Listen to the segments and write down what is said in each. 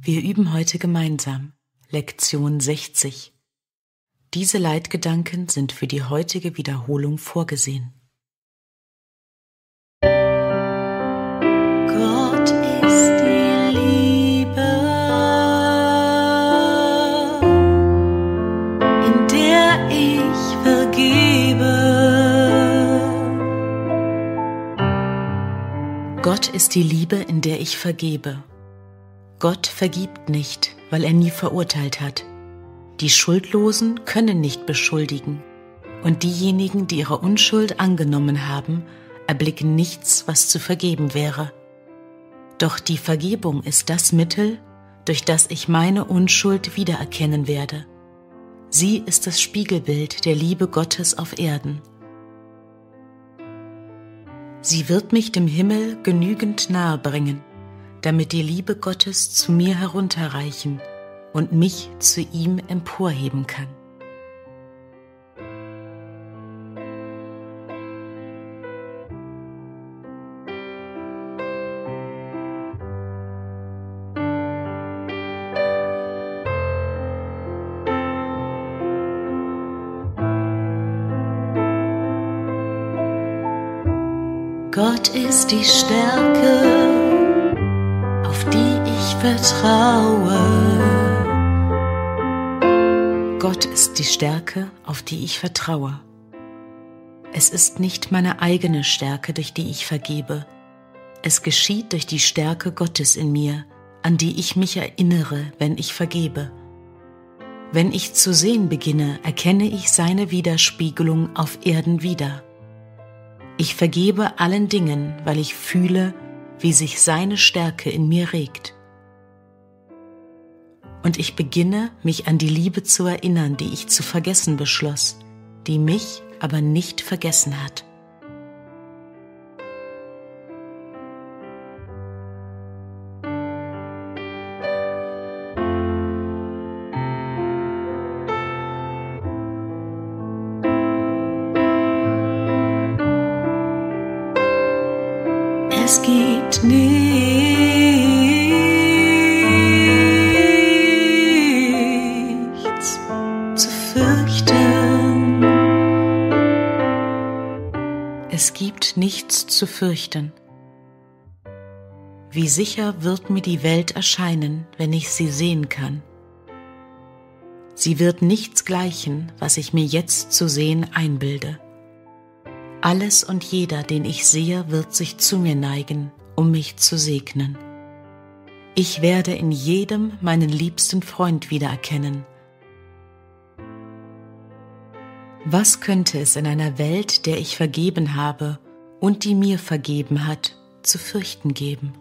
Wir üben heute gemeinsam Lektion 60. Diese Leitgedanken sind für die heutige Wiederholung vorgesehen. Gott ist die Liebe, in der ich vergebe. Gott ist die Liebe, in der ich vergebe. Gott vergibt nicht, weil er nie verurteilt hat. Die Schuldlosen können nicht beschuldigen, und diejenigen, die ihre Unschuld angenommen haben, erblicken nichts, was zu vergeben wäre. Doch die Vergebung ist das Mittel, durch das ich meine Unschuld wiedererkennen werde. Sie ist das Spiegelbild der Liebe Gottes auf Erden. Sie wird mich dem Himmel genügend nahe bringen damit die Liebe Gottes zu mir herunterreichen und mich zu ihm emporheben kann. Gott ist die Stärke vertraue. Gott ist die Stärke, auf die ich vertraue. Es ist nicht meine eigene Stärke, durch die ich vergebe. Es geschieht durch die Stärke Gottes in mir, an die ich mich erinnere, wenn ich vergebe. Wenn ich zu sehen beginne, erkenne ich seine Widerspiegelung auf Erden wieder. Ich vergebe allen Dingen, weil ich fühle, wie sich seine Stärke in mir regt und ich beginne, mich an die Liebe zu erinnern, die ich zu vergessen beschloss, die mich aber nicht vergessen hat. Es gibt nie nichts zu fürchten. Wie sicher wird mir die Welt erscheinen, wenn ich sie sehen kann. Sie wird nichts gleichen, was ich mir jetzt zu sehen einbilde. Alles und jeder, den ich sehe, wird sich zu mir neigen, um mich zu segnen. Ich werde in jedem meinen liebsten Freund wiedererkennen, Was könnte es in einer Welt, der ich vergeben habe und die mir vergeben hat, zu fürchten geben?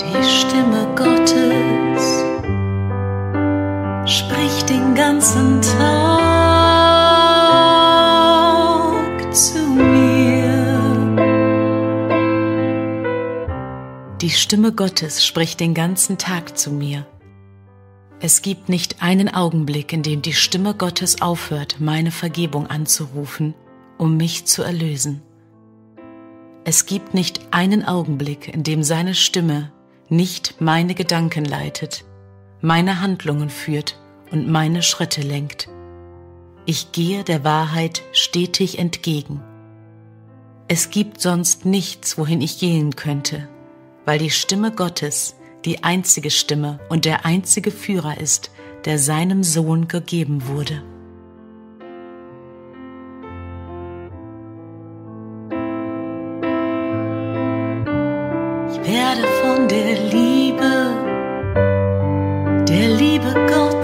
Die Stimme Gottes spricht den ganzen Tag Die Stimme Gottes spricht den ganzen Tag zu mir. Es gibt nicht einen Augenblick, in dem die Stimme Gottes aufhört, meine Vergebung anzurufen, um mich zu erlösen. Es gibt nicht einen Augenblick, in dem seine Stimme nicht meine Gedanken leitet, meine Handlungen führt und meine Schritte lenkt. Ich gehe der Wahrheit stetig entgegen. Es gibt sonst nichts, wohin ich gehen könnte, weil die Stimme Gottes die einzige Stimme und der einzige Führer ist, der seinem Sohn gegeben wurde. Ich werde von der Liebe, der Liebe Gottes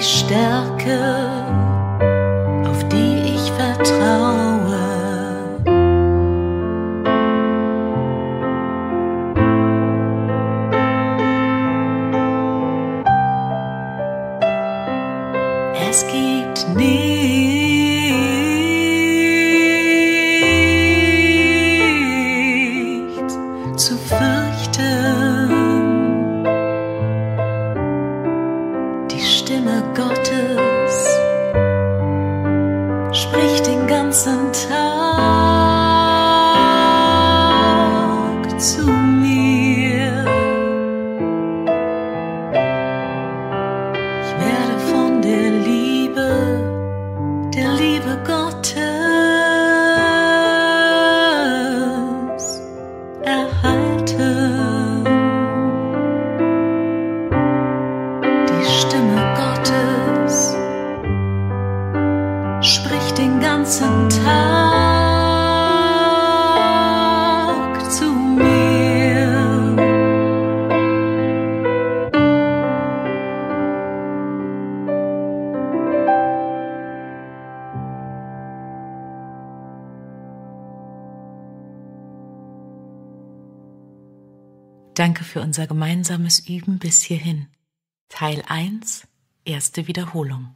Stärke. Sometimes. Danke für unser gemeinsames Üben bis hierhin. Teil 1, erste Wiederholung.